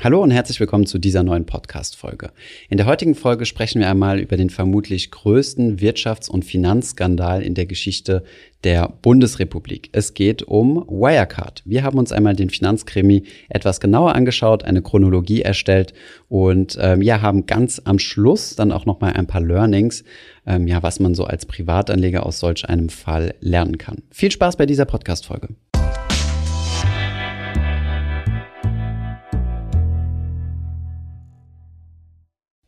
Hallo und herzlich willkommen zu dieser neuen Podcast-Folge. In der heutigen Folge sprechen wir einmal über den vermutlich größten Wirtschafts- und Finanzskandal in der Geschichte der Bundesrepublik. Es geht um Wirecard. Wir haben uns einmal den Finanzkrimi etwas genauer angeschaut, eine Chronologie erstellt und ähm, ja, haben ganz am Schluss dann auch nochmal ein paar Learnings, ähm, ja, was man so als Privatanleger aus solch einem Fall lernen kann. Viel Spaß bei dieser Podcast-Folge.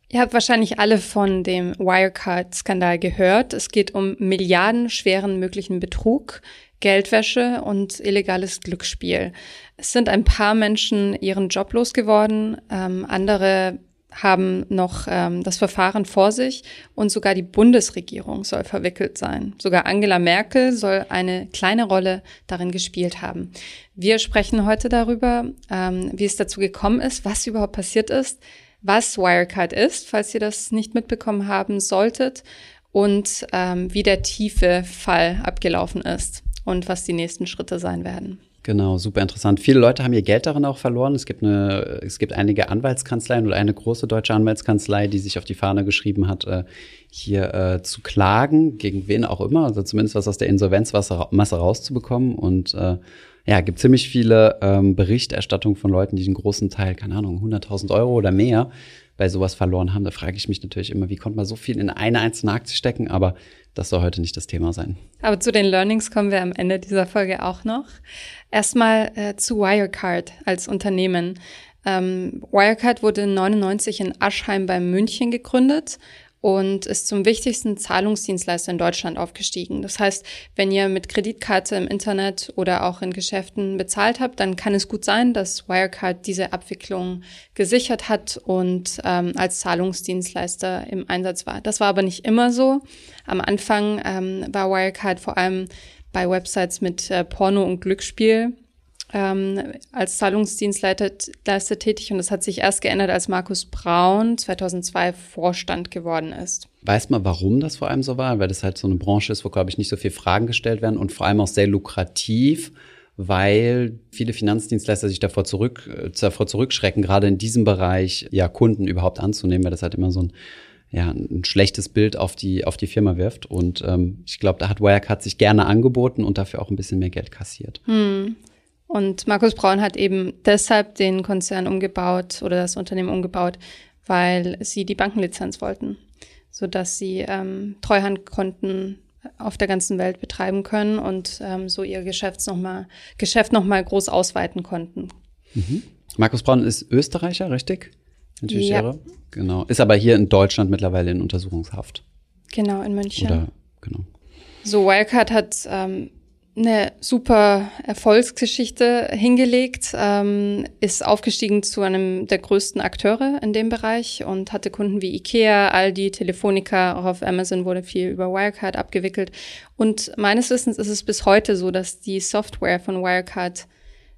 Ihr habt wahrscheinlich alle von dem Wirecard-Skandal gehört. Es geht um milliardenschweren möglichen Betrug, Geldwäsche und illegales Glücksspiel. Es sind ein paar Menschen ihren Job losgeworden, ähm, andere haben noch ähm, das Verfahren vor sich und sogar die Bundesregierung soll verwickelt sein. Sogar Angela Merkel soll eine kleine Rolle darin gespielt haben. Wir sprechen heute darüber, ähm, wie es dazu gekommen ist, was überhaupt passiert ist, was Wirecard ist, falls ihr das nicht mitbekommen haben solltet, und ähm, wie der tiefe Fall abgelaufen ist und was die nächsten Schritte sein werden. Genau, super interessant. Viele Leute haben ihr Geld darin auch verloren. Es gibt eine, es gibt einige Anwaltskanzleien oder eine große deutsche Anwaltskanzlei, die sich auf die Fahne geschrieben hat, äh, hier äh, zu klagen, gegen wen auch immer, also zumindest was aus der Insolvenzmasse rauszubekommen. Und äh, ja, gibt ziemlich viele ähm, Berichterstattungen von Leuten, die einen großen Teil, keine Ahnung, 100.000 Euro oder mehr bei sowas verloren haben. Da frage ich mich natürlich immer, wie konnte man so viel in eine einzelne Aktie stecken? Aber das soll heute nicht das Thema sein. Aber zu den Learnings kommen wir am Ende dieser Folge auch noch. Erstmal äh, zu Wirecard als Unternehmen. Ähm, Wirecard wurde 99 in Aschheim bei München gegründet und ist zum wichtigsten Zahlungsdienstleister in Deutschland aufgestiegen. Das heißt, wenn ihr mit Kreditkarte im Internet oder auch in Geschäften bezahlt habt, dann kann es gut sein, dass Wirecard diese Abwicklung gesichert hat und ähm, als Zahlungsdienstleister im Einsatz war. Das war aber nicht immer so. Am Anfang ähm, war Wirecard vor allem bei Websites mit äh, Porno und Glücksspiel ähm, als Zahlungsdienstleister tätig und das hat sich erst geändert, als Markus Braun 2002 Vorstand geworden ist. Weiß man, warum das vor allem so war? Weil das halt so eine Branche ist, wo, glaube ich, nicht so viele Fragen gestellt werden und vor allem auch sehr lukrativ, weil viele Finanzdienstleister sich davor, zurück, äh, davor zurückschrecken, gerade in diesem Bereich ja Kunden überhaupt anzunehmen, weil das halt immer so ein ja, ein schlechtes Bild auf die, auf die Firma wirft. Und ähm, ich glaube, da hat Wirecard sich gerne angeboten und dafür auch ein bisschen mehr Geld kassiert. Hm. Und Markus Braun hat eben deshalb den Konzern umgebaut oder das Unternehmen umgebaut, weil sie die Bankenlizenz wollten, sodass sie ähm, Treuhandkonten auf der ganzen Welt betreiben können und ähm, so ihr Geschäft nochmal Geschäft noch mal groß ausweiten konnten. Mhm. Markus Braun ist Österreicher, richtig? Natürlich ja. irre. Genau. Ist aber hier in Deutschland mittlerweile in Untersuchungshaft. Genau, in München. Oder, genau. So, Wildcard hat ähm, eine super Erfolgsgeschichte hingelegt, ähm, ist aufgestiegen zu einem der größten Akteure in dem Bereich und hatte Kunden wie Ikea, Aldi, Telefonica, auch auf Amazon wurde viel über Wirecard abgewickelt. Und meines Wissens ist es bis heute so, dass die Software von Wirecard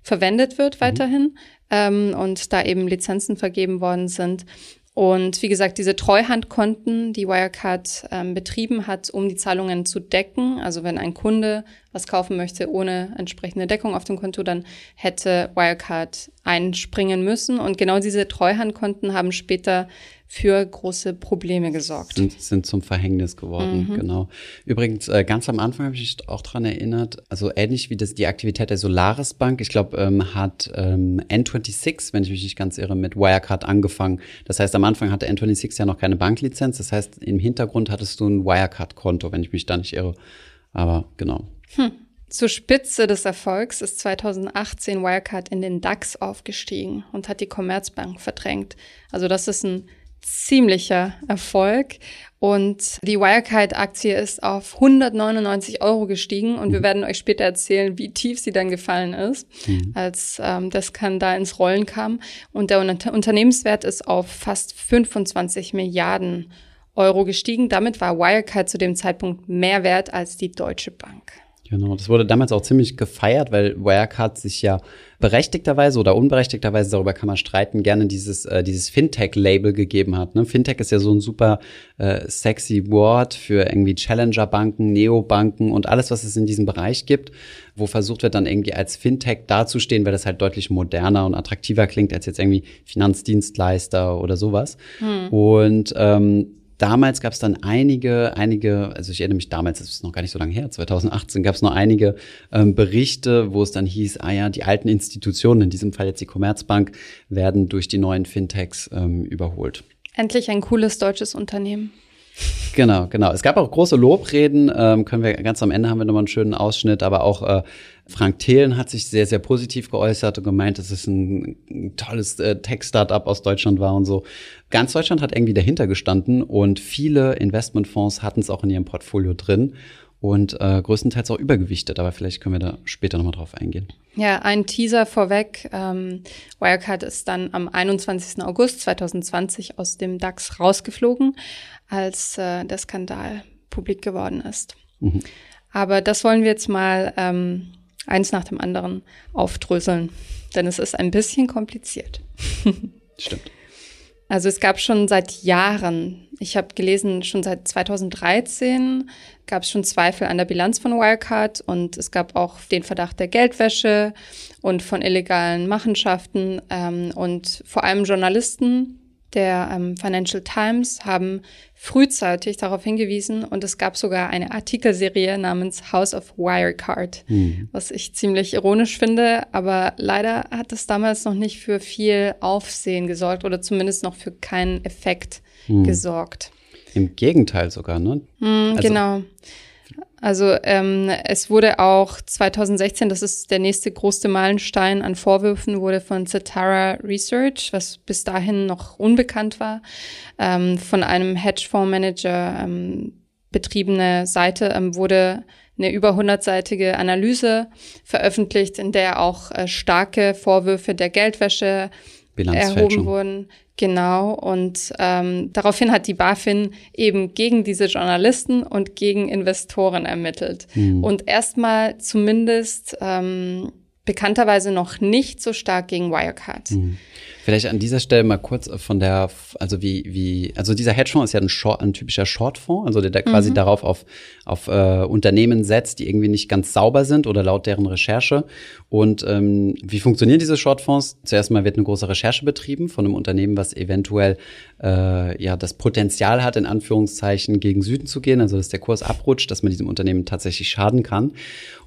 verwendet wird mhm. weiterhin mhm. ähm, und da eben Lizenzen vergeben worden sind. Und wie gesagt, diese Treuhandkonten, die Wirecard ähm, betrieben hat, um die Zahlungen zu decken, also wenn ein Kunde was kaufen möchte ohne entsprechende Deckung auf dem Konto, dann hätte Wirecard einspringen müssen. Und genau diese Treuhandkonten haben später für große Probleme gesorgt. Sind, sind zum Verhängnis geworden, mhm. genau. Übrigens, äh, ganz am Anfang habe ich mich auch dran erinnert, also ähnlich wie das die Aktivität der Solaris Bank, ich glaube, ähm, hat ähm, N26, wenn ich mich nicht ganz irre, mit Wirecard angefangen. Das heißt, am Anfang hatte N26 ja noch keine Banklizenz. Das heißt, im Hintergrund hattest du ein Wirecard-Konto, wenn ich mich da nicht irre. Aber genau. Hm. Zur Spitze des Erfolgs ist 2018 Wirecard in den DAX aufgestiegen und hat die Commerzbank verdrängt. Also das ist ein ziemlicher Erfolg. Und die Wirecard-Aktie ist auf 199 Euro gestiegen und wir mhm. werden euch später erzählen, wie tief sie dann gefallen ist, mhm. als ähm, der Skandal ins Rollen kam. Und der Unter Unternehmenswert ist auf fast 25 Milliarden Euro gestiegen. Damit war Wirecard zu dem Zeitpunkt mehr wert als die Deutsche Bank. Genau, das wurde damals auch ziemlich gefeiert, weil Wirecard sich ja berechtigterweise oder unberechtigterweise, darüber kann man streiten, gerne dieses, äh, dieses Fintech-Label gegeben hat. Ne? Fintech ist ja so ein super äh, sexy Wort für irgendwie Challenger-Banken, Neobanken und alles, was es in diesem Bereich gibt, wo versucht wird, dann irgendwie als Fintech dazustehen, weil das halt deutlich moderner und attraktiver klingt als jetzt irgendwie Finanzdienstleister oder sowas. Hm. Und ähm, damals gab es dann einige, einige, also ich erinnere mich damals, das ist noch gar nicht so lange her, 2018 gab es noch einige ähm, Berichte, wo es dann hieß, ah ja, die alten Institutionen, in diesem Fall jetzt die Commerzbank, werden durch die neuen Fintechs ähm, überholt. Endlich ein cooles deutsches Unternehmen. Genau, genau. Es gab auch große Lobreden, ähm, können wir ganz am Ende haben wir nochmal einen schönen Ausschnitt, aber auch äh, Frank Thelen hat sich sehr, sehr positiv geäußert und gemeint, dass es ein, ein tolles äh, Tech-Startup aus Deutschland war und so. Ganz Deutschland hat irgendwie dahinter gestanden und viele Investmentfonds hatten es auch in ihrem Portfolio drin und äh, größtenteils auch übergewichtet, aber vielleicht können wir da später nochmal drauf eingehen. Ja, ein Teaser vorweg. Ähm, Wirecard ist dann am 21. August 2020 aus dem DAX rausgeflogen, als äh, der Skandal publik geworden ist. Mhm. Aber das wollen wir jetzt mal ähm, eins nach dem anderen aufdröseln, denn es ist ein bisschen kompliziert. Stimmt. Also es gab schon seit Jahren, ich habe gelesen, schon seit 2013 gab es schon Zweifel an der Bilanz von Wirecard und es gab auch den Verdacht der Geldwäsche und von illegalen Machenschaften ähm, und vor allem Journalisten der ähm, Financial Times haben frühzeitig darauf hingewiesen und es gab sogar eine Artikelserie namens House of Wirecard, mhm. was ich ziemlich ironisch finde, aber leider hat es damals noch nicht für viel Aufsehen gesorgt oder zumindest noch für keinen Effekt mhm. gesorgt. Im Gegenteil sogar, ne? Mhm, also genau. Also ähm, es wurde auch 2016, das ist der nächste große Meilenstein an Vorwürfen, wurde von Cetara Research, was bis dahin noch unbekannt war, ähm, von einem Hedgefondsmanager ähm, betriebene Seite, ähm, wurde eine über hundertseitige Analyse veröffentlicht, in der auch äh, starke Vorwürfe der Geldwäsche erhoben wurden. Genau, und ähm, daraufhin hat die BaFin eben gegen diese Journalisten und gegen Investoren ermittelt. Mhm. Und erstmal zumindest ähm, bekannterweise noch nicht so stark gegen Wirecard. Mhm. Vielleicht an dieser Stelle mal kurz von der, also wie, wie, also dieser Hedgefonds ist ja ein, Short, ein typischer Shortfonds, also der, der quasi mhm. darauf auf, auf äh, Unternehmen setzt, die irgendwie nicht ganz sauber sind oder laut deren Recherche. Und ähm, wie funktionieren diese Shortfonds? Zuerst mal wird eine große Recherche betrieben von einem Unternehmen, was eventuell äh, ja das Potenzial hat, in Anführungszeichen gegen Süden zu gehen, also dass der Kurs abrutscht, dass man diesem Unternehmen tatsächlich schaden kann.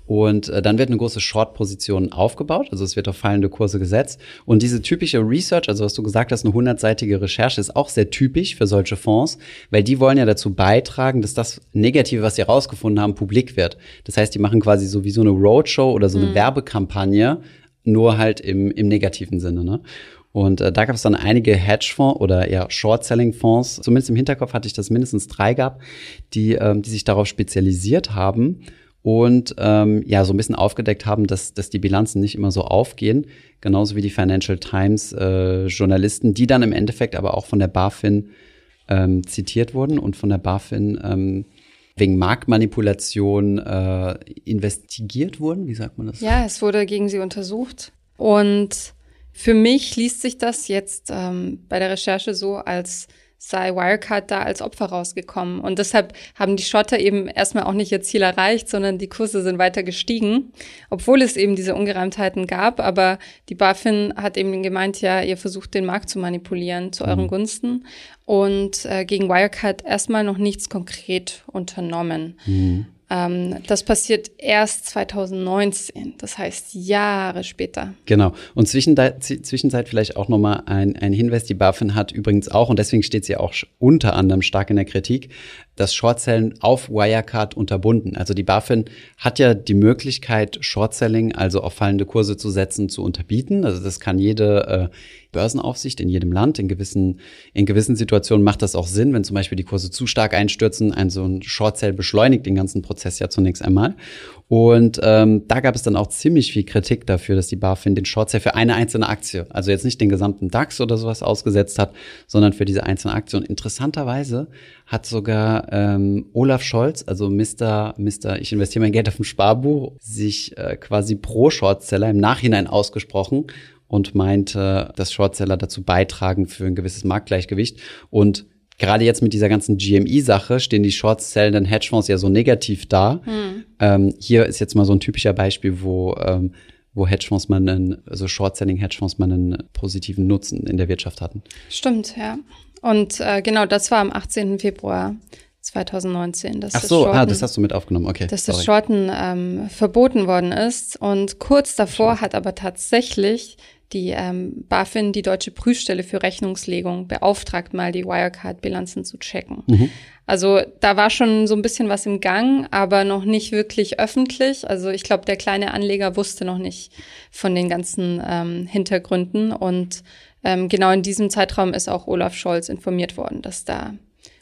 Und äh, dann wird eine große Short-Position aufgebaut, also es wird auf fallende Kurse gesetzt. Und diese typische Research, also was du gesagt hast, eine hundertseitige Recherche, ist auch sehr typisch für solche Fonds, weil die wollen ja dazu beitragen, dass das Negative, was sie herausgefunden haben, publik wird. Das heißt, die machen quasi so wie so eine Roadshow oder so eine mhm. Werbekampagne, nur halt im, im negativen Sinne. Ne? Und äh, da gab es dann einige Hedgefonds oder eher Short-Selling-Fonds, zumindest im Hinterkopf hatte ich, dass mindestens drei gab, die, ähm, die sich darauf spezialisiert haben und ähm, ja so ein bisschen aufgedeckt haben, dass, dass die Bilanzen nicht immer so aufgehen, genauso wie die Financial Times äh, Journalisten, die dann im Endeffekt aber auch von der BaFin ähm, zitiert wurden und von der BaFin ähm, wegen Marktmanipulation äh, investigiert wurden. Wie sagt man das? Ja, es wurde gegen sie untersucht und für mich liest sich das jetzt ähm, bei der Recherche so als sei Wirecard da als Opfer rausgekommen. Und deshalb haben die Schotter eben erstmal auch nicht ihr Ziel erreicht, sondern die Kurse sind weiter gestiegen, obwohl es eben diese Ungereimtheiten gab. Aber die BaFin hat eben gemeint, ja, ihr versucht den Markt zu manipulieren zu euren mhm. Gunsten und äh, gegen Wirecard erstmal noch nichts konkret unternommen. Mhm. Ähm, das passiert erst 2019, das heißt Jahre später. Genau. Und Zwischenzeit, vielleicht auch nochmal ein, ein Hinweis, die BaFin hat übrigens auch, und deswegen steht sie auch unter anderem stark in der Kritik, das Shortselling auf Wirecard unterbunden. Also die BaFin hat ja die Möglichkeit, Shortselling, also auf fallende Kurse zu setzen, zu unterbieten. Also das kann jede äh, Börsenaufsicht in jedem Land. In gewissen, in gewissen Situationen macht das auch Sinn, wenn zum Beispiel die Kurse zu stark einstürzen. Ein so ein Short-Sell beschleunigt den ganzen Prozess ja zunächst einmal. Und ähm, da gab es dann auch ziemlich viel Kritik dafür, dass die BaFin den Short Sale für eine einzelne Aktie, also jetzt nicht den gesamten DAX oder sowas ausgesetzt hat, sondern für diese einzelne Aktie. Und interessanterweise hat sogar ähm, Olaf Scholz, also Mr. Mr. Ich investiere mein Geld auf dem Sparbuch, sich äh, quasi pro Shortseller im Nachhinein ausgesprochen und meinte, dass Shortseller dazu beitragen für ein gewisses Marktgleichgewicht. Und gerade jetzt mit dieser ganzen GMI-Sache stehen die shortzellenden Hedgefonds ja so negativ da. Hm. Ähm, hier ist jetzt mal so ein typischer Beispiel, wo ähm, wo Hedgefonds man einen, also Short-Selling-Hedgefonds man einen positiven Nutzen in der Wirtschaft hatten. Stimmt, ja. Und äh, genau, das war am 18. Februar 2019. Dass Ach so, das Shorten, ah, das hast du mit aufgenommen, okay. Dass sorry. das Shorten ähm, verboten worden ist. Und kurz davor hat aber tatsächlich die ähm, BaFin, die deutsche Prüfstelle für Rechnungslegung, beauftragt, mal die Wirecard-Bilanzen zu checken. Mhm. Also da war schon so ein bisschen was im Gang, aber noch nicht wirklich öffentlich. Also ich glaube, der kleine Anleger wusste noch nicht von den ganzen ähm, Hintergründen. Und ähm, genau in diesem Zeitraum ist auch Olaf Scholz informiert worden, dass da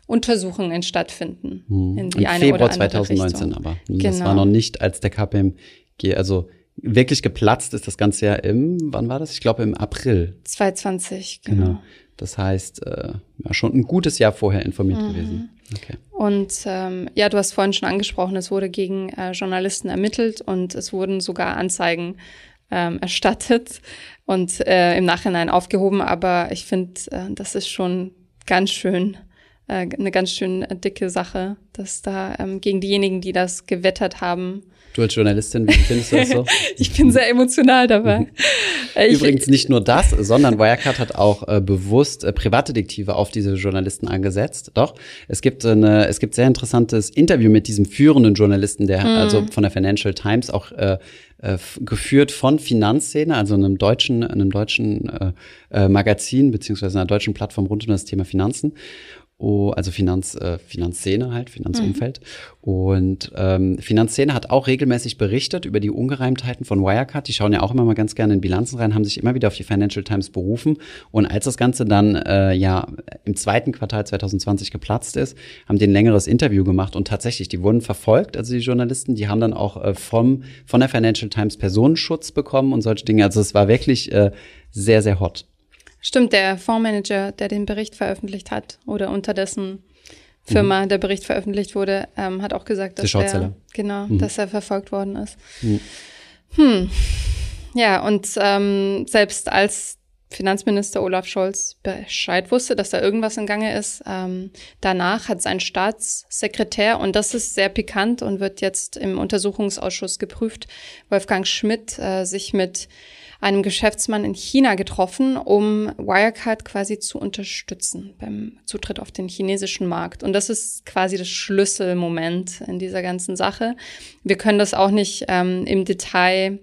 Untersuchungen stattfinden. Mhm. In die Im eine Februar oder 2019 Richtung. aber. Genau. Das war noch nicht, als der KPMG, also wirklich geplatzt ist das Ganze ja im, wann war das? Ich glaube im April. 2020, genau. genau. Das heißt, äh, ja, schon ein gutes Jahr vorher informiert mhm. gewesen. Okay. Und ähm, ja, du hast vorhin schon angesprochen, es wurde gegen äh, Journalisten ermittelt und es wurden sogar Anzeigen ähm, erstattet und äh, im Nachhinein aufgehoben. Aber ich finde, äh, das ist schon ganz schön äh, eine ganz schön dicke Sache, dass da ähm, gegen diejenigen, die das gewettert haben, Du als Journalistin, wie findest du das so? ich bin sehr emotional dabei. Äh, Übrigens nicht nur das, sondern Wirecard hat auch äh, bewusst äh, Privatdetektive auf diese Journalisten angesetzt. Doch, es gibt eine, es gibt sehr interessantes Interview mit diesem führenden Journalisten, der mhm. also von der Financial Times auch äh, äh, geführt von Finanzszene, also einem deutschen, einem deutschen äh, äh, Magazin beziehungsweise einer deutschen Plattform rund um das Thema Finanzen. Oh, also Finanz, äh, Finanzszene halt, Finanzumfeld. Mhm. Und ähm, Finanzszene hat auch regelmäßig berichtet über die Ungereimtheiten von Wirecard. Die schauen ja auch immer mal ganz gerne in Bilanzen rein, haben sich immer wieder auf die Financial Times berufen. Und als das Ganze dann äh, ja im zweiten Quartal 2020 geplatzt ist, haben die ein längeres Interview gemacht und tatsächlich, die wurden verfolgt, also die Journalisten, die haben dann auch äh, vom von der Financial Times Personenschutz bekommen und solche Dinge. Also es war wirklich äh, sehr, sehr hot. Stimmt, der Fondsmanager, der den Bericht veröffentlicht hat oder unter dessen Firma mhm. der Bericht veröffentlicht wurde, ähm, hat auch gesagt, dass er, genau, mhm. dass er verfolgt worden ist. Mhm. Hm. Ja, und ähm, selbst als Finanzminister Olaf Scholz Bescheid wusste, dass da irgendwas in Gange ist. Ähm, danach hat sein Staatssekretär, und das ist sehr pikant und wird jetzt im Untersuchungsausschuss geprüft, Wolfgang Schmidt, äh, sich mit einem Geschäftsmann in China getroffen, um Wirecard quasi zu unterstützen beim Zutritt auf den chinesischen Markt. Und das ist quasi das Schlüsselmoment in dieser ganzen Sache. Wir können das auch nicht ähm, im Detail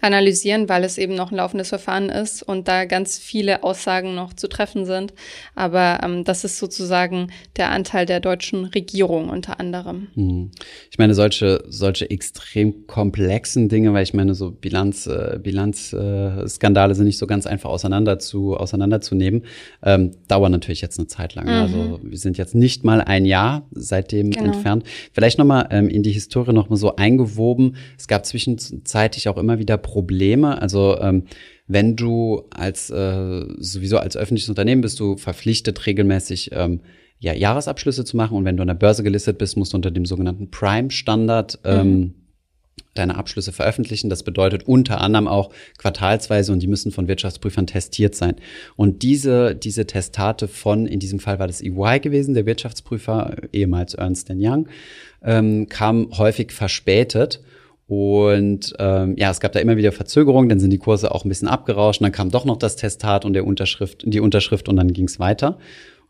analysieren, weil es eben noch ein laufendes Verfahren ist und da ganz viele Aussagen noch zu treffen sind. Aber ähm, das ist sozusagen der Anteil der deutschen Regierung unter anderem. Hm. Ich meine, solche, solche extrem komplexen Dinge, weil ich meine, so Bilanz, äh, Bilanzskandale äh, sind nicht so ganz einfach auseinander zu, auseinanderzunehmen, ähm, dauern natürlich jetzt eine Zeit lang. Mhm. Also wir sind jetzt nicht mal ein Jahr seitdem genau. entfernt. Vielleicht nochmal ähm, in die Historie nochmal so eingewoben. Es gab zwischenzeitlich auch immer wieder Probleme. Also ähm, wenn du als äh, sowieso als öffentliches Unternehmen bist, du verpflichtet regelmäßig ähm, ja, Jahresabschlüsse zu machen und wenn du an der Börse gelistet bist, musst du unter dem sogenannten Prime-Standard ähm, mhm. deine Abschlüsse veröffentlichen. Das bedeutet unter anderem auch quartalsweise und die müssen von Wirtschaftsprüfern testiert sein. Und diese, diese Testate von, in diesem Fall war das EY gewesen, der Wirtschaftsprüfer, ehemals Ernst Young, ähm, kam häufig verspätet. Und ähm, ja, es gab da immer wieder Verzögerungen, dann sind die Kurse auch ein bisschen abgerauscht, und dann kam doch noch das Testat und der Unterschrift, die Unterschrift und dann ging es weiter.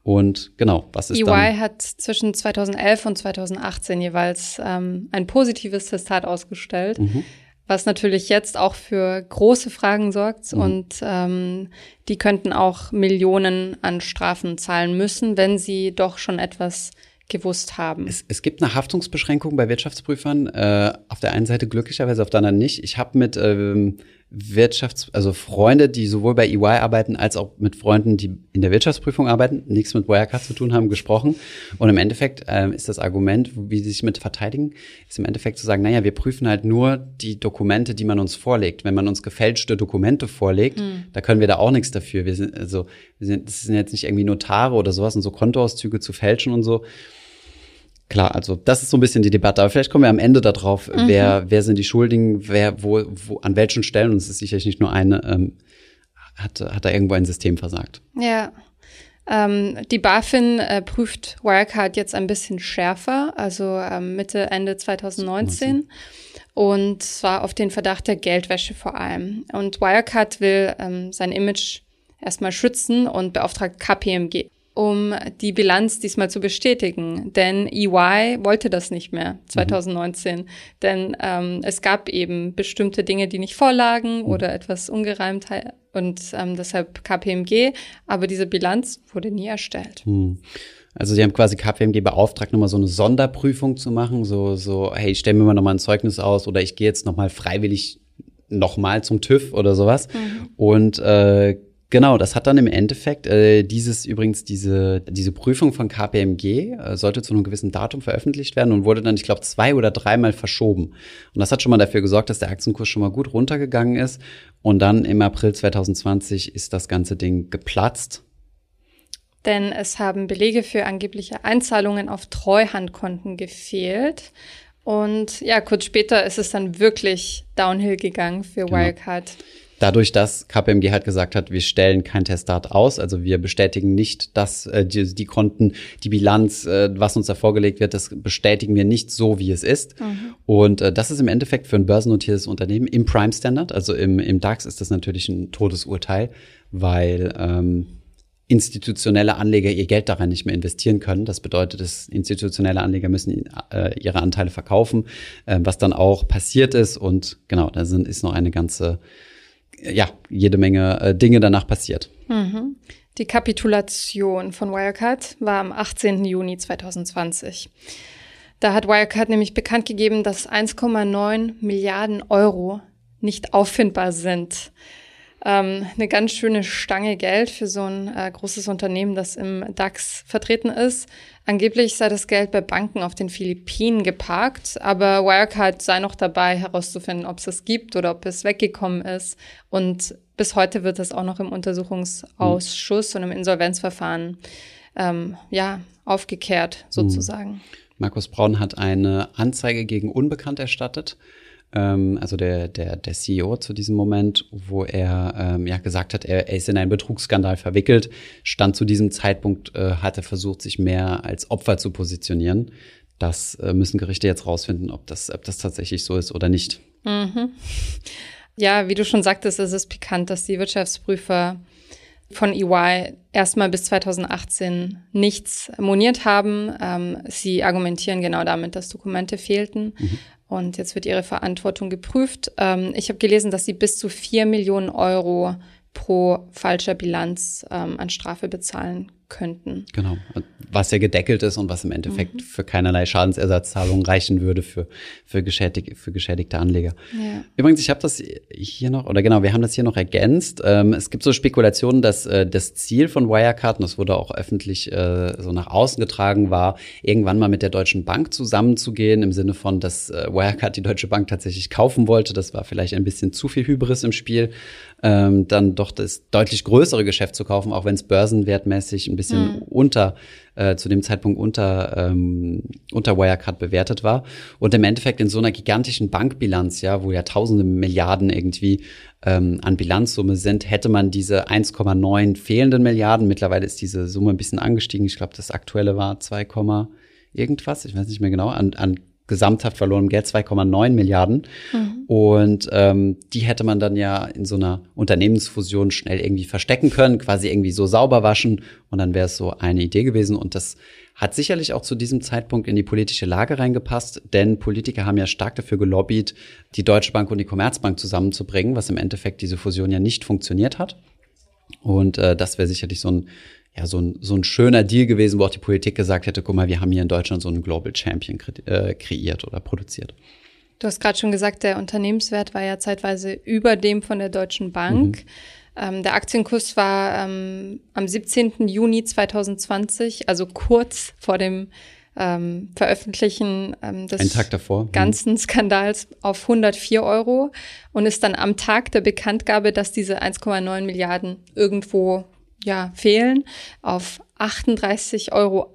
Und genau, was ist EY dann? hat zwischen 2011 und 2018 jeweils ähm, ein positives Testat ausgestellt, mhm. was natürlich jetzt auch für große Fragen sorgt. Mhm. Und ähm, die könnten auch Millionen an Strafen zahlen müssen, wenn sie doch schon etwas gewusst haben. Es, es gibt eine Haftungsbeschränkung bei Wirtschaftsprüfern. Äh, auf der einen Seite glücklicherweise, auf der anderen nicht. Ich habe mit ähm, Wirtschafts-, also Freunde, die sowohl bei EY arbeiten, als auch mit Freunden, die in der Wirtschaftsprüfung arbeiten, nichts mit Wirecard zu tun haben, gesprochen. Und im Endeffekt ähm, ist das Argument, wie sie sich mit verteidigen, ist im Endeffekt zu sagen, naja, wir prüfen halt nur die Dokumente, die man uns vorlegt. Wenn man uns gefälschte Dokumente vorlegt, hm. da können wir da auch nichts dafür. Wir sind, also, wir sind, das sind jetzt nicht irgendwie Notare oder sowas und so Kontoauszüge zu fälschen und so klar, also das ist so ein bisschen die Debatte. Aber vielleicht kommen wir am Ende darauf, mhm. wer, wer sind die Schuldigen, wer, wo, wo, an welchen Stellen, und es ist sicherlich nicht nur eine, ähm, hat, hat da irgendwo ein System versagt. Ja. Ähm, die BaFin äh, prüft Wirecard jetzt ein bisschen schärfer, also ähm, Mitte, Ende 2019. 19. Und zwar auf den Verdacht der Geldwäsche vor allem. Und Wirecard will ähm, sein Image erstmal schützen und beauftragt KPMG um die Bilanz diesmal zu bestätigen. Denn EY wollte das nicht mehr 2019. Mhm. Denn ähm, es gab eben bestimmte Dinge, die nicht vorlagen mhm. oder etwas Ungereimtheit und ähm, deshalb KPMG. Aber diese Bilanz wurde nie erstellt. Mhm. Also sie haben quasi KPMG beauftragt, nochmal so eine Sonderprüfung zu machen. So, so hey, ich stelle mir mal nochmal ein Zeugnis aus oder ich gehe jetzt nochmal freiwillig nochmal zum TÜV oder sowas. Mhm. Und äh, Genau, das hat dann im Endeffekt äh, dieses übrigens diese diese Prüfung von KPMG äh, sollte zu einem gewissen Datum veröffentlicht werden und wurde dann ich glaube zwei oder dreimal verschoben und das hat schon mal dafür gesorgt, dass der Aktienkurs schon mal gut runtergegangen ist und dann im April 2020 ist das ganze Ding geplatzt. Denn es haben Belege für angebliche Einzahlungen auf Treuhandkonten gefehlt. Und ja, kurz später ist es dann wirklich downhill gegangen für genau. Dadurch, dass KPMG halt gesagt hat, wir stellen kein Testat aus, also wir bestätigen nicht, dass äh, die, die Konten, die Bilanz, äh, was uns da vorgelegt wird, das bestätigen wir nicht so, wie es ist. Mhm. Und äh, das ist im Endeffekt für ein börsennotiertes Unternehmen im Prime Standard, also im, im DAX ist das natürlich ein Todesurteil, weil ähm, institutionelle Anleger ihr Geld daran nicht mehr investieren können. Das bedeutet, dass institutionelle Anleger müssen äh, ihre Anteile verkaufen, äh, was dann auch passiert ist. Und genau, da sind, ist noch eine ganze ja, jede Menge äh, Dinge danach passiert. Mhm. Die Kapitulation von Wirecard war am 18. Juni 2020. Da hat Wirecard nämlich bekannt gegeben, dass 1,9 Milliarden Euro nicht auffindbar sind. Ähm, eine ganz schöne Stange Geld für so ein äh, großes Unternehmen, das im DAX vertreten ist. Angeblich sei das Geld bei Banken auf den Philippinen geparkt, aber Wirecard sei noch dabei herauszufinden, ob es es gibt oder ob es weggekommen ist. Und bis heute wird es auch noch im Untersuchungsausschuss mhm. und im Insolvenzverfahren ähm, ja, aufgekehrt, sozusagen. Mhm. Markus Braun hat eine Anzeige gegen Unbekannt erstattet ähm, also der, der, der CEO zu diesem Moment, wo er ähm, ja gesagt hat, er, er ist in einen Betrugsskandal verwickelt. Stand zu diesem Zeitpunkt, äh, hat er versucht, sich mehr als Opfer zu positionieren. Das äh, müssen Gerichte jetzt rausfinden, ob das, ob das tatsächlich so ist oder nicht. Mhm. Ja, wie du schon sagtest, ist es pikant, dass die Wirtschaftsprüfer von EY erstmal bis 2018 nichts moniert haben. Ähm, sie argumentieren genau damit, dass Dokumente fehlten. Mhm. Und jetzt wird ihre Verantwortung geprüft. Ähm, ich habe gelesen, dass sie bis zu vier Millionen Euro pro falscher Bilanz ähm, an Strafe bezahlen könnten. Genau, was ja gedeckelt ist und was im Endeffekt mhm. für keinerlei Schadensersatzzahlungen reichen würde für, für, geschädig, für geschädigte Anleger. Ja. Übrigens, ich habe das hier noch, oder genau, wir haben das hier noch ergänzt. Ähm, es gibt so Spekulationen, dass äh, das Ziel von Wirecard, und das wurde auch öffentlich äh, so nach außen getragen, war, irgendwann mal mit der Deutschen Bank zusammenzugehen, im Sinne von, dass äh, Wirecard die Deutsche Bank tatsächlich kaufen wollte. Das war vielleicht ein bisschen zu viel Hybris im Spiel. Ähm, dann doch das deutlich größere Geschäft zu kaufen, auch wenn es börsenwertmäßig ein bisschen mhm. unter, äh, zu dem Zeitpunkt unter, ähm, unter Wirecard bewertet war. Und im Endeffekt in so einer gigantischen Bankbilanz, ja, wo ja tausende Milliarden irgendwie ähm, an Bilanzsumme sind, hätte man diese 1,9 fehlenden Milliarden, mittlerweile ist diese Summe ein bisschen angestiegen, ich glaube, das aktuelle war 2, irgendwas, ich weiß nicht mehr genau, an, an gesamthaft verlorenem Geld 2,9 Milliarden. Mhm. Und ähm, die hätte man dann ja in so einer Unternehmensfusion schnell irgendwie verstecken können, quasi irgendwie so sauber waschen. Und dann wäre es so eine Idee gewesen. Und das hat sicherlich auch zu diesem Zeitpunkt in die politische Lage reingepasst, denn Politiker haben ja stark dafür gelobbyt, die Deutsche Bank und die Commerzbank zusammenzubringen, was im Endeffekt diese Fusion ja nicht funktioniert hat. Und äh, das wäre sicherlich so ein ja, so ein, so ein schöner Deal gewesen, wo auch die Politik gesagt hätte, guck mal, wir haben hier in Deutschland so einen Global Champion kre äh, kreiert oder produziert. Du hast gerade schon gesagt, der Unternehmenswert war ja zeitweise über dem von der Deutschen Bank. Mhm. Ähm, der Aktienkurs war ähm, am 17. Juni 2020, also kurz vor dem ähm, Veröffentlichen ähm, des mhm. ganzen Skandals auf 104 Euro und ist dann am Tag der Bekanntgabe, dass diese 1,9 Milliarden irgendwo ja, fehlen, auf 38,80 Euro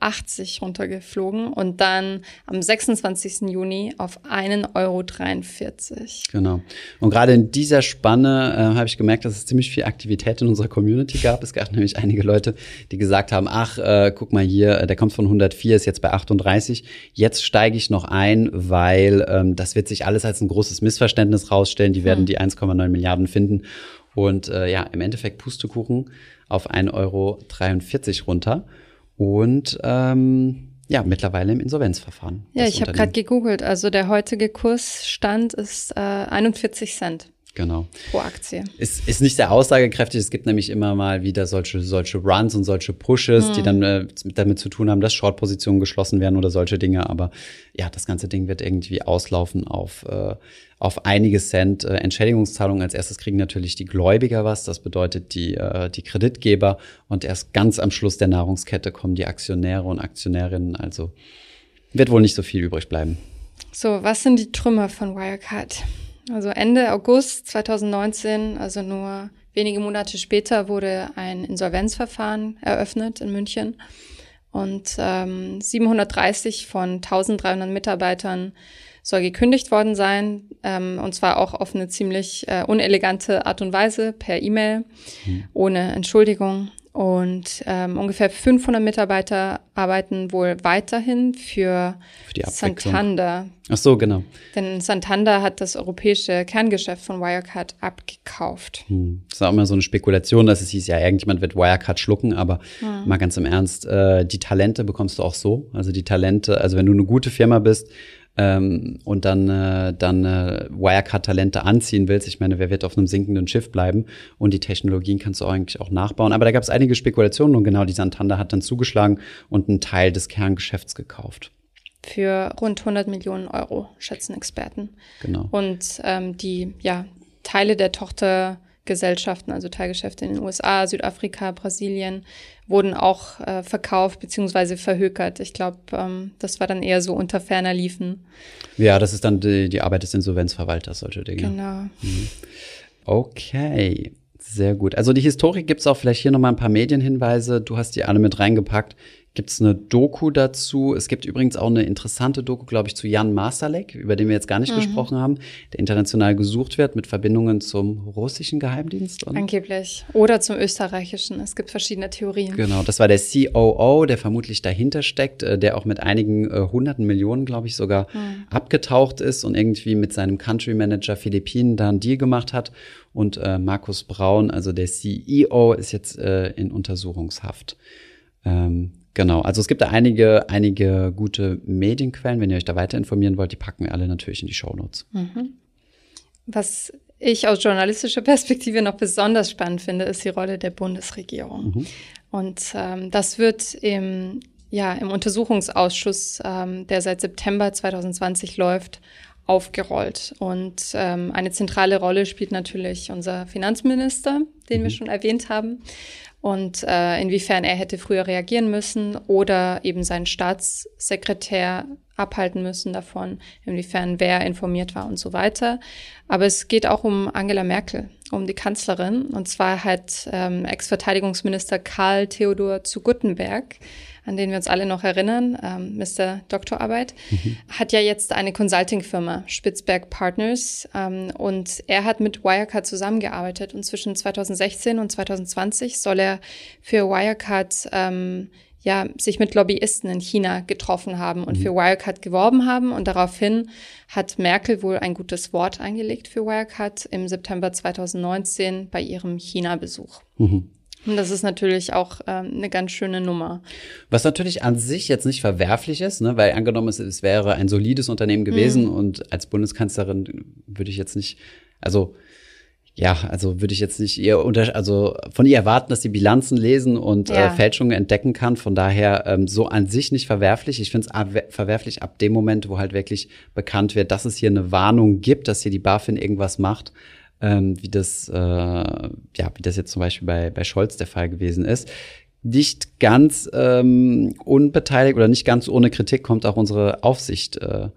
runtergeflogen und dann am 26. Juni auf 1,43 Euro. Genau. Und gerade in dieser Spanne äh, habe ich gemerkt, dass es ziemlich viel Aktivität in unserer Community gab. Es gab nämlich einige Leute, die gesagt haben, ach, äh, guck mal hier, äh, der kommt von 104, ist jetzt bei 38. Jetzt steige ich noch ein, weil ähm, das wird sich alles als ein großes Missverständnis rausstellen. Die werden hm. die 1,9 Milliarden finden. Und äh, ja, im Endeffekt Pustekuchen auf 1,43 Euro runter. Und ähm, ja, mittlerweile im Insolvenzverfahren. Ja, ich habe gerade gegoogelt. Also der heutige Kursstand ist äh, 41 Cent. Genau. Pro Aktie. Ist, ist nicht sehr aussagekräftig. Es gibt nämlich immer mal wieder solche, solche Runs und solche Pushes, hm. die dann äh, damit zu tun haben, dass Short-Positionen geschlossen werden oder solche Dinge. Aber ja, das ganze Ding wird irgendwie auslaufen auf, äh, auf einige Cent äh, Entschädigungszahlungen. Als erstes kriegen natürlich die Gläubiger was. Das bedeutet die, äh, die Kreditgeber. Und erst ganz am Schluss der Nahrungskette kommen die Aktionäre und Aktionärinnen. Also wird wohl nicht so viel übrig bleiben. So, was sind die Trümmer von Wirecard? Also Ende August 2019, also nur wenige Monate später, wurde ein Insolvenzverfahren eröffnet in München. Und ähm, 730 von 1300 Mitarbeitern soll gekündigt worden sein. Ähm, und zwar auch auf eine ziemlich äh, unelegante Art und Weise per E-Mail, mhm. ohne Entschuldigung. Und ähm, ungefähr 500 Mitarbeiter arbeiten wohl weiterhin für, für Santander. Ach so, genau. Denn Santander hat das europäische Kerngeschäft von Wirecard abgekauft. Hm. Das ist auch immer so eine Spekulation, dass es hieß, ja, irgendjemand wird Wirecard schlucken, aber hm. mal ganz im Ernst, äh, die Talente bekommst du auch so. Also die Talente, also wenn du eine gute Firma bist, ähm, und dann, äh, dann äh, Wirecard-Talente anziehen willst, ich meine, wer wird auf einem sinkenden Schiff bleiben? Und die Technologien kannst du eigentlich auch nachbauen. Aber da gab es einige Spekulationen und genau die Santander hat dann zugeschlagen und einen Teil des Kerngeschäfts gekauft. Für rund 100 Millionen Euro, schätzen Experten. Genau. Und ähm, die ja, Teile der Tochter Gesellschaften, also Teilgeschäfte in den USA, Südafrika, Brasilien, wurden auch äh, verkauft bzw. verhökert. Ich glaube, ähm, das war dann eher so unter ferner Liefen. Ja, das ist dann die, die Arbeit des Insolvenzverwalters, solche Dinge. Genau. Mhm. Okay. Sehr gut. Also die Historik gibt es auch vielleicht hier nochmal ein paar Medienhinweise. Du hast die alle mit reingepackt gibt es eine Doku dazu. Es gibt übrigens auch eine interessante Doku, glaube ich, zu Jan Masalek, über den wir jetzt gar nicht mhm. gesprochen haben, der international gesucht wird mit Verbindungen zum russischen Geheimdienst. Angeblich. Oder zum österreichischen. Es gibt verschiedene Theorien. Genau, das war der COO, der vermutlich dahinter steckt, äh, der auch mit einigen äh, hunderten Millionen, glaube ich, sogar mhm. abgetaucht ist und irgendwie mit seinem Country Manager Philippinen da einen Deal gemacht hat. Und äh, Markus Braun, also der CEO, ist jetzt äh, in Untersuchungshaft. Ähm, Genau, also es gibt da einige, einige gute Medienquellen. Wenn ihr euch da weiter informieren wollt, die packen wir alle natürlich in die Show Notes. Mhm. Was ich aus journalistischer Perspektive noch besonders spannend finde, ist die Rolle der Bundesregierung. Mhm. Und ähm, das wird im, ja, im Untersuchungsausschuss, ähm, der seit September 2020 läuft, aufgerollt. Und ähm, eine zentrale Rolle spielt natürlich unser Finanzminister, den mhm. wir schon erwähnt haben und äh, inwiefern er hätte früher reagieren müssen oder eben seinen Staatssekretär abhalten müssen davon, inwiefern wer informiert war und so weiter. Aber es geht auch um Angela Merkel, um die Kanzlerin. Und zwar hat ähm, Ex-Verteidigungsminister Karl Theodor zu Guttenberg an den wir uns alle noch erinnern, ähm, Mr. Doktorarbeit, mhm. hat ja jetzt eine Consulting-Firma, Spitzberg Partners, ähm, und er hat mit Wirecard zusammengearbeitet und zwischen 2016 und 2020 soll er für Wirecard ähm, ja, sich mit Lobbyisten in China getroffen haben und mhm. für Wirecard geworben haben. Und daraufhin hat Merkel wohl ein gutes Wort eingelegt für Wirecard im September 2019 bei ihrem China-Besuch. Mhm. Und das ist natürlich auch ähm, eine ganz schöne Nummer. Was natürlich an sich jetzt nicht verwerflich ist, ne? weil angenommen es, es wäre ein solides Unternehmen gewesen mhm. und als Bundeskanzlerin würde ich jetzt nicht, also ja, also würde ich jetzt nicht ihr unter, also von ihr erwarten, dass sie Bilanzen lesen und äh, ja. äh, Fälschungen entdecken kann. Von daher ähm, so an sich nicht verwerflich. Ich finde es verwerflich ab dem Moment, wo halt wirklich bekannt wird, dass es hier eine Warnung gibt, dass hier die BaFin irgendwas macht ähm, wie das, äh, ja, wie das jetzt zum Beispiel bei, bei Scholz der Fall gewesen ist. Nicht ganz ähm, unbeteiligt oder nicht ganz ohne Kritik kommt auch unsere Aufsicht äh,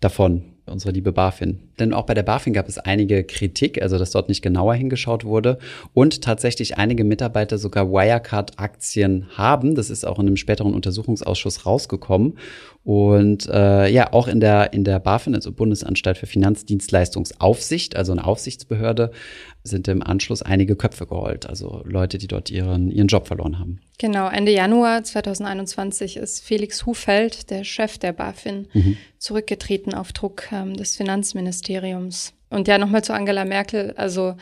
davon. Unsere liebe BaFin. Denn auch bei der BaFin gab es einige Kritik, also dass dort nicht genauer hingeschaut wurde und tatsächlich einige Mitarbeiter sogar Wirecard-Aktien haben. Das ist auch in einem späteren Untersuchungsausschuss rausgekommen. Und äh, ja, auch in der, in der BaFin, also Bundesanstalt für Finanzdienstleistungsaufsicht, also eine Aufsichtsbehörde, sind im Anschluss einige Köpfe geholt, also Leute, die dort ihren, ihren Job verloren haben. Genau, Ende Januar 2021 ist Felix Hufeld, der Chef der BaFin, mhm. zurückgetreten auf Druck ähm, des Finanzministeriums. Und ja, nochmal zu Angela Merkel, also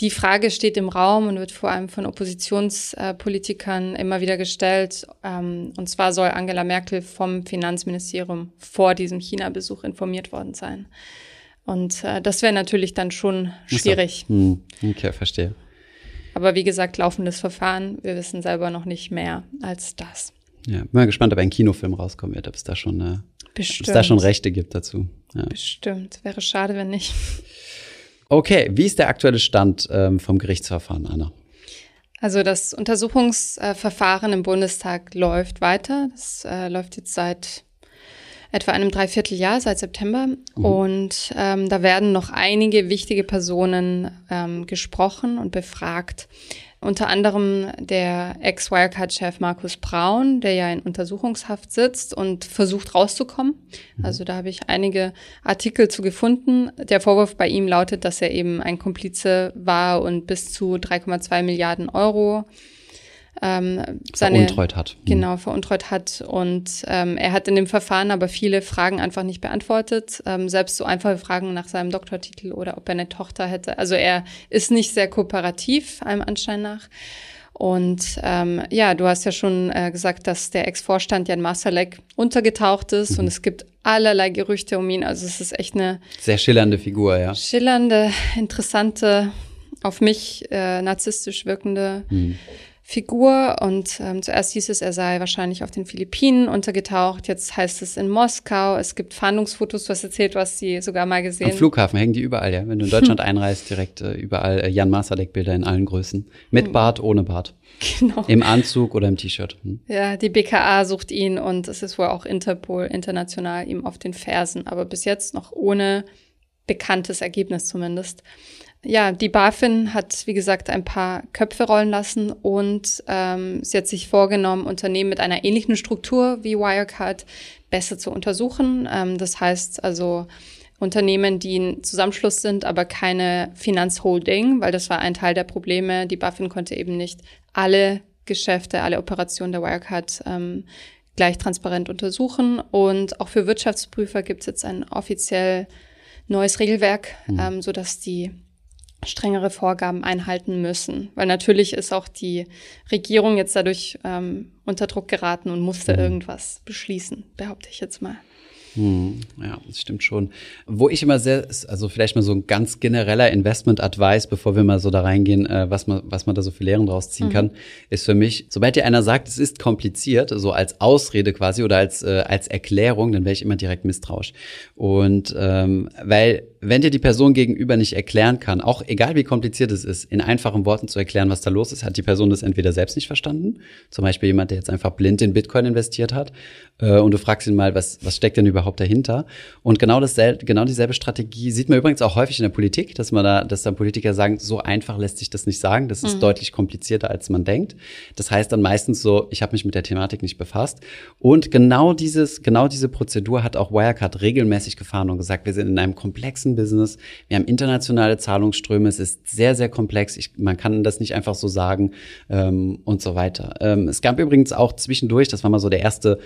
die Frage steht im Raum und wird vor allem von Oppositionspolitikern immer wieder gestellt. Ähm, und zwar soll Angela Merkel vom Finanzministerium vor diesem China-Besuch informiert worden sein. Und äh, das wäre natürlich dann schon schwierig. So. Hm. Okay, verstehe. Aber wie gesagt, laufendes Verfahren. Wir wissen selber noch nicht mehr als das. Ja, bin mal gespannt, ob ein Kinofilm rauskommen wird, ob es da schon, äh, Bestimmt. ob es da schon Rechte gibt dazu. Ja. Bestimmt. Wäre schade, wenn nicht. Okay, wie ist der aktuelle Stand ähm, vom Gerichtsverfahren, Anna? Also das Untersuchungsverfahren im Bundestag läuft weiter. Das äh, läuft jetzt seit etwa einem Dreivierteljahr, seit September. Mhm. Und ähm, da werden noch einige wichtige Personen ähm, gesprochen und befragt. Unter anderem der Ex-Wirecard-Chef Markus Braun, der ja in Untersuchungshaft sitzt und versucht rauszukommen. Mhm. Also da habe ich einige Artikel zu gefunden. Der Vorwurf bei ihm lautet, dass er eben ein Komplize war und bis zu 3,2 Milliarden Euro ähm, seine, veruntreut hat. Mhm. Genau, veruntreut hat. Und ähm, er hat in dem Verfahren aber viele Fragen einfach nicht beantwortet. Ähm, selbst so einfache Fragen nach seinem Doktortitel oder ob er eine Tochter hätte. Also er ist nicht sehr kooperativ, einem Anschein nach. Und ähm, ja, du hast ja schon äh, gesagt, dass der Ex-Vorstand Jan Masalek untergetaucht ist mhm. und es gibt allerlei Gerüchte um ihn. Also es ist echt eine sehr schillernde Figur, ja. Schillernde, interessante, auf mich äh, narzisstisch wirkende mhm. Figur und ähm, zuerst hieß es, er sei wahrscheinlich auf den Philippinen untergetaucht, jetzt heißt es in Moskau, es gibt Fahndungsfotos, du hast erzählt, du hast sie sogar mal gesehen. Am Flughafen hängen die überall, ja. Wenn du in Deutschland einreist, direkt äh, überall äh, Jan Masalek-Bilder in allen Größen. Mit hm. Bart, ohne Bart. Genau. Im Anzug oder im T-Shirt. Hm. Ja, die BKA sucht ihn und es ist wohl auch Interpol international ihm auf den Fersen, aber bis jetzt noch ohne bekanntes Ergebnis zumindest. Ja, die BaFin hat, wie gesagt, ein paar Köpfe rollen lassen und ähm, sie hat sich vorgenommen, Unternehmen mit einer ähnlichen Struktur wie Wirecard besser zu untersuchen. Ähm, das heißt also Unternehmen, die ein Zusammenschluss sind, aber keine Finanzholding, weil das war ein Teil der Probleme. Die BaFin konnte eben nicht alle Geschäfte, alle Operationen der Wirecard ähm, gleich transparent untersuchen. Und auch für Wirtschaftsprüfer gibt es jetzt ein offiziell neues Regelwerk, mhm. ähm, sodass die strengere Vorgaben einhalten müssen. Weil natürlich ist auch die Regierung jetzt dadurch ähm, unter Druck geraten und musste mhm. irgendwas beschließen, behaupte ich jetzt mal. Hm, ja, das stimmt schon. Wo ich immer sehr, also vielleicht mal so ein ganz genereller Investment-Advice, bevor wir mal so da reingehen, äh, was man, was man da so für Lehren draus ziehen mhm. kann, ist für mich, sobald dir einer sagt, es ist kompliziert, so als Ausrede quasi oder als, äh, als Erklärung, dann wäre ich immer direkt misstrauisch. Und ähm, weil wenn dir die Person gegenüber nicht erklären kann, auch egal wie kompliziert es ist, in einfachen Worten zu erklären, was da los ist, hat die Person das entweder selbst nicht verstanden, zum Beispiel jemand, der jetzt einfach blind in Bitcoin investiert hat, äh, und du fragst ihn mal, was, was steckt denn überhaupt dahinter? Und genau dasselbe, genau dieselbe Strategie sieht man übrigens auch häufig in der Politik, dass man da, dass dann Politiker sagen, so einfach lässt sich das nicht sagen, das ist mhm. deutlich komplizierter, als man denkt. Das heißt dann meistens so, ich habe mich mit der Thematik nicht befasst. Und genau dieses, genau diese Prozedur hat auch Wirecard regelmäßig gefahren und gesagt, wir sind in einem komplexen komplexen Business. Wir haben internationale Zahlungsströme. Es ist sehr, sehr komplex. Ich, man kann das nicht einfach so sagen ähm, und so weiter. Ähm, es gab übrigens auch zwischendurch, das war mal so der erste,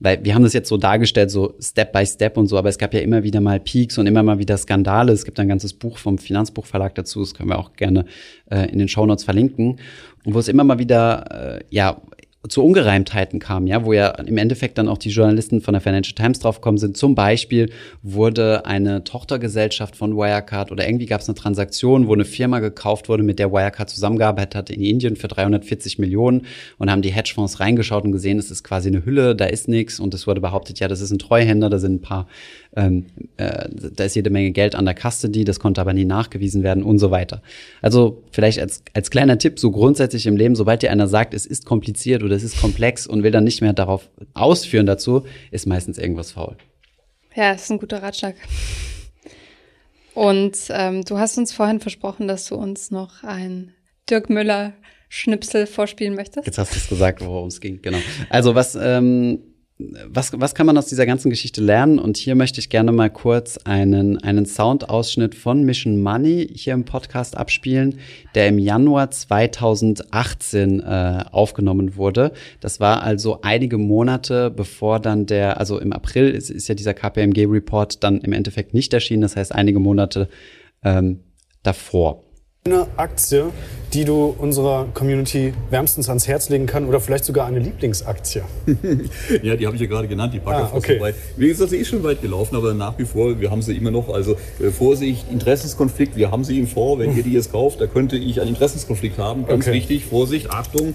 weil wir haben das jetzt so dargestellt, so Step by Step und so, aber es gab ja immer wieder mal Peaks und immer mal wieder Skandale. Es gibt ein ganzes Buch vom Finanzbuchverlag dazu, das können wir auch gerne äh, in den Shownotes verlinken, wo es immer mal wieder, äh, ja, zu Ungereimtheiten kam, ja, wo ja im Endeffekt dann auch die Journalisten von der Financial Times draufgekommen sind. Zum Beispiel wurde eine Tochtergesellschaft von Wirecard oder irgendwie gab es eine Transaktion, wo eine Firma gekauft wurde, mit der Wirecard zusammengearbeitet hat in Indien für 340 Millionen und haben die Hedgefonds reingeschaut und gesehen, es ist quasi eine Hülle, da ist nichts und es wurde behauptet, ja, das ist ein Treuhänder, da sind ein paar ähm, äh, da ist jede Menge Geld an der Custody, das konnte aber nie nachgewiesen werden und so weiter. Also vielleicht als, als kleiner Tipp, so grundsätzlich im Leben, sobald dir einer sagt, es ist kompliziert oder es ist komplex und will dann nicht mehr darauf ausführen dazu, ist meistens irgendwas faul. Ja, das ist ein guter Ratschlag. Und ähm, du hast uns vorhin versprochen, dass du uns noch ein Dirk Müller Schnipsel vorspielen möchtest. Jetzt hast du es gesagt, worum es ging, genau. Also was, ähm, was, was kann man aus dieser ganzen Geschichte lernen? Und hier möchte ich gerne mal kurz einen, einen Soundausschnitt von Mission Money hier im Podcast abspielen, der im Januar 2018 äh, aufgenommen wurde. Das war also einige Monate bevor dann der, also im April ist, ist ja dieser KPMG-Report dann im Endeffekt nicht erschienen, das heißt einige Monate ähm, davor. Eine Aktie, die du unserer Community wärmstens ans Herz legen kann oder vielleicht sogar eine Lieblingsaktie? ja, die habe ich ja gerade genannt, die Packer ah, okay. vorbei. Wie gesagt, sie ist schon weit gelaufen, aber nach wie vor, wir haben sie immer noch. Also äh, Vorsicht, Interessenskonflikt, wir haben sie im Vor. Wenn ihr die jetzt kauft, da könnte ich einen Interessenskonflikt haben. Ganz okay. wichtig, Vorsicht, Achtung.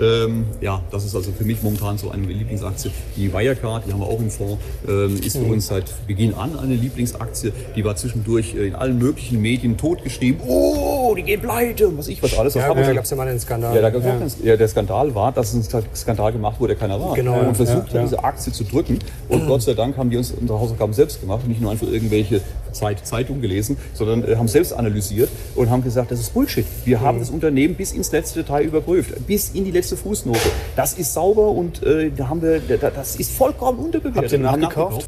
Ähm, ja, das ist also für mich momentan so eine Lieblingsaktie. Die Wirecard, die haben wir auch im Fonds, ähm, ist für mhm. uns seit Beginn an eine Lieblingsaktie. Die war zwischendurch äh, in allen möglichen Medien totgeschrieben. Oh, die gehen pleite und was ich was alles. Ja, da gab es ja mal einen Skandal. Ja, da gab's ja. Einen, ja, der Skandal war, dass ein Skandal gemacht wurde, der keiner war. Genau. Und versucht ja, hat, diese Aktie zu drücken. Und Gott sei Dank haben die uns unsere Hausaufgaben selbst gemacht und nicht nur einfach irgendwelche Zeit, Zeitung gelesen, sondern äh, haben selbst analysiert und haben gesagt, das ist Bullshit. Wir haben das Unternehmen bis ins letzte Detail überprüft, bis in die letzte Fußnote. Das ist sauber und äh, da haben wir, das ist vollkommen unterbewertet. Habt ihr nachgekauft?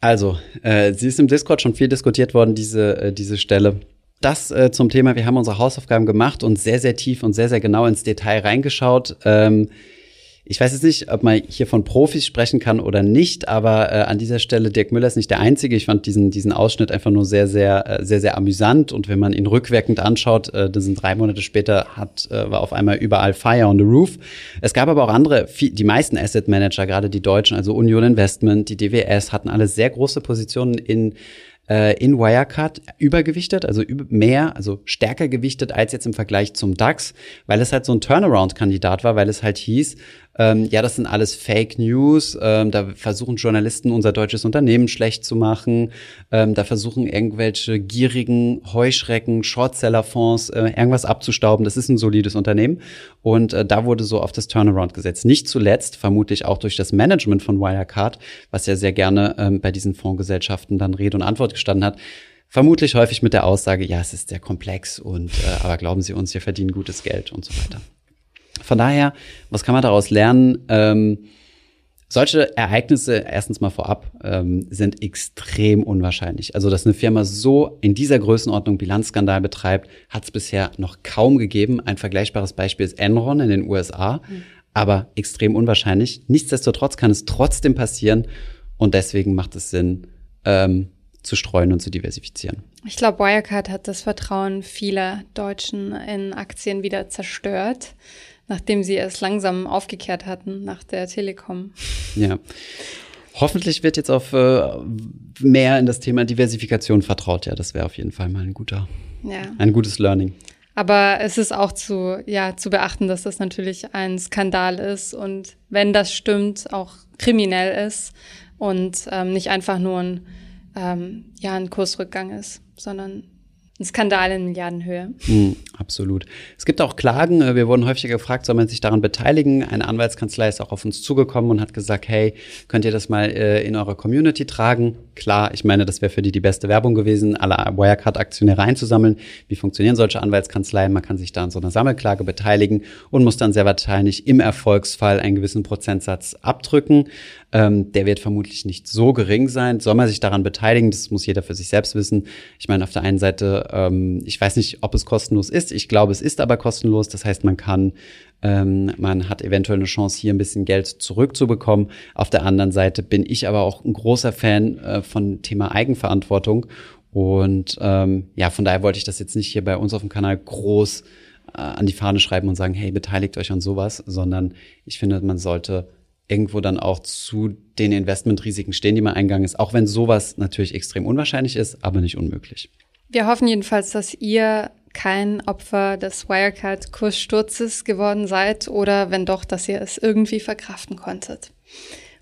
Also, äh, sie ist im Discord schon viel diskutiert worden, diese, äh, diese Stelle. Das äh, zum Thema, wir haben unsere Hausaufgaben gemacht und sehr, sehr tief und sehr, sehr genau ins Detail reingeschaut. Ähm, ich weiß jetzt nicht, ob man hier von Profis sprechen kann oder nicht, aber äh, an dieser Stelle, Dirk Müller ist nicht der Einzige. Ich fand diesen, diesen Ausschnitt einfach nur sehr, sehr, äh, sehr, sehr amüsant. Und wenn man ihn rückwirkend anschaut, äh, das sind drei Monate später, hat, äh, war auf einmal überall Fire on the Roof. Es gab aber auch andere, die meisten Asset Manager, gerade die Deutschen, also Union Investment, die DWS, hatten alle sehr große Positionen in äh, in Wirecard übergewichtet, also mehr, also stärker gewichtet als jetzt im Vergleich zum DAX, weil es halt so ein Turnaround-Kandidat war, weil es halt hieß, ähm, ja, das sind alles Fake News, ähm, da versuchen Journalisten unser deutsches Unternehmen schlecht zu machen, ähm, da versuchen irgendwelche gierigen Heuschrecken, Shortseller-Fonds äh, irgendwas abzustauben. Das ist ein solides Unternehmen und äh, da wurde so auf das Turnaround gesetzt. Nicht zuletzt, vermutlich auch durch das Management von Wirecard, was ja sehr gerne ähm, bei diesen Fondsgesellschaften dann Rede und Antwort gestanden hat. Vermutlich häufig mit der Aussage, ja, es ist sehr komplex und äh, aber glauben Sie uns, wir verdienen gutes Geld und so weiter. Von daher, was kann man daraus lernen? Ähm, solche Ereignisse, erstens mal vorab, ähm, sind extrem unwahrscheinlich. Also, dass eine Firma so in dieser Größenordnung Bilanzskandal betreibt, hat es bisher noch kaum gegeben. Ein vergleichbares Beispiel ist Enron in den USA, mhm. aber extrem unwahrscheinlich. Nichtsdestotrotz kann es trotzdem passieren und deswegen macht es Sinn, ähm, zu streuen und zu diversifizieren. Ich glaube, Wirecard hat das Vertrauen vieler Deutschen in Aktien wieder zerstört nachdem sie es langsam aufgekehrt hatten nach der Telekom. Ja. Hoffentlich wird jetzt auf äh, mehr in das Thema Diversifikation vertraut. Ja, das wäre auf jeden Fall mal ein guter, ja. ein gutes Learning. Aber es ist auch zu, ja, zu beachten, dass das natürlich ein Skandal ist und wenn das stimmt, auch kriminell ist und ähm, nicht einfach nur ein, ähm, ja, ein Kursrückgang ist, sondern ein Skandal in Milliardenhöhe. Mm, absolut. Es gibt auch Klagen. Äh, wir wurden häufiger gefragt, soll man sich daran beteiligen? Eine Anwaltskanzlei ist auch auf uns zugekommen und hat gesagt, hey, könnt ihr das mal äh, in eurer Community tragen? Klar, ich meine, das wäre für die die beste Werbung gewesen, alle Wirecard-Aktionäre einzusammeln. Wie funktionieren solche Anwaltskanzleien? Man kann sich da an so einer Sammelklage beteiligen und muss dann sehr wahrscheinlich im Erfolgsfall einen gewissen Prozentsatz abdrücken. Ähm, der wird vermutlich nicht so gering sein. Soll man sich daran beteiligen? Das muss jeder für sich selbst wissen. Ich meine, auf der einen Seite, ähm, ich weiß nicht, ob es kostenlos ist. Ich glaube, es ist aber kostenlos. Das heißt, man kann, ähm, man hat eventuell eine Chance, hier ein bisschen Geld zurückzubekommen. Auf der anderen Seite bin ich aber auch ein großer Fan äh, von Thema Eigenverantwortung. Und ähm, ja, von daher wollte ich das jetzt nicht hier bei uns auf dem Kanal groß äh, an die Fahne schreiben und sagen, hey, beteiligt euch an sowas, sondern ich finde, man sollte irgendwo dann auch zu den Investmentrisiken stehen, die man eingegangen ist, auch wenn sowas natürlich extrem unwahrscheinlich ist, aber nicht unmöglich. Wir hoffen jedenfalls, dass ihr kein Opfer des Wirecard-Kurssturzes geworden seid oder wenn doch, dass ihr es irgendwie verkraften konntet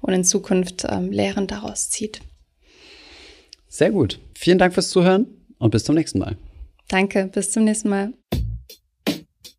und in Zukunft ähm, Lehren daraus zieht. Sehr gut. Vielen Dank fürs Zuhören und bis zum nächsten Mal. Danke, bis zum nächsten Mal.